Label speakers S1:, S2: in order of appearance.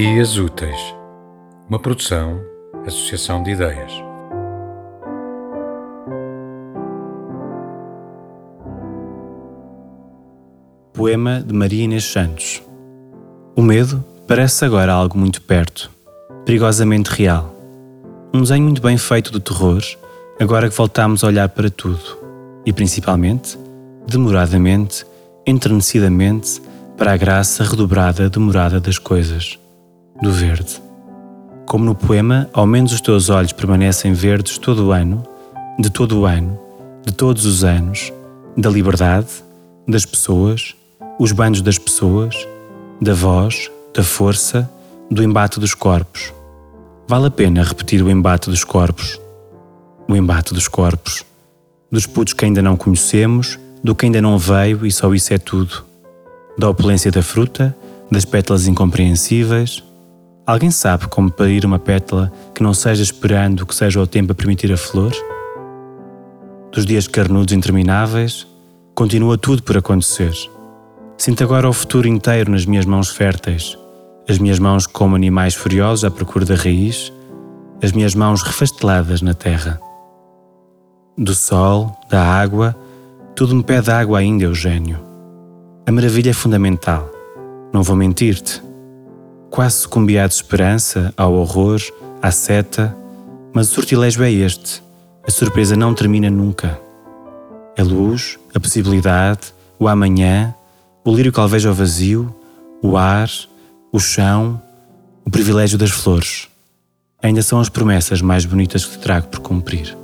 S1: Dias Úteis, uma produção, associação de ideias.
S2: Poema de Maria Inês Santos. O medo parece agora algo muito perto, perigosamente real. Um desenho muito bem feito do terror, agora que voltamos a olhar para tudo, e principalmente, demoradamente, enternecidamente, para a graça redobrada demorada das coisas do verde. Como no poema, ao menos os teus olhos permanecem verdes todo o ano, de todo o ano, de todos os anos, da liberdade, das pessoas, os banhos das pessoas, da voz, da força, do embate dos corpos. Vale a pena repetir o embate dos corpos. O embate dos corpos. Dos putos que ainda não conhecemos, do que ainda não veio e só isso é tudo. Da opulência da fruta, das pétalas incompreensíveis, Alguém sabe como parir uma pétala que não seja esperando que seja o tempo a permitir a flor? Dos dias carnudos intermináveis, continua tudo por acontecer. Sinto agora o futuro inteiro nas minhas mãos férteis, as minhas mãos como animais furiosos à procura da raiz, as minhas mãos refasteladas na terra. Do sol, da água, tudo me pede água ainda, Eugênio. A maravilha é fundamental. Não vou mentir-te. Quase sucumbi à desesperança, ao horror, à seta, mas o sortilégio é este. A surpresa não termina nunca. A luz, a possibilidade, o amanhã, o lírio que alveja o vazio, o ar, o chão, o privilégio das flores. Ainda são as promessas mais bonitas que te trago por cumprir.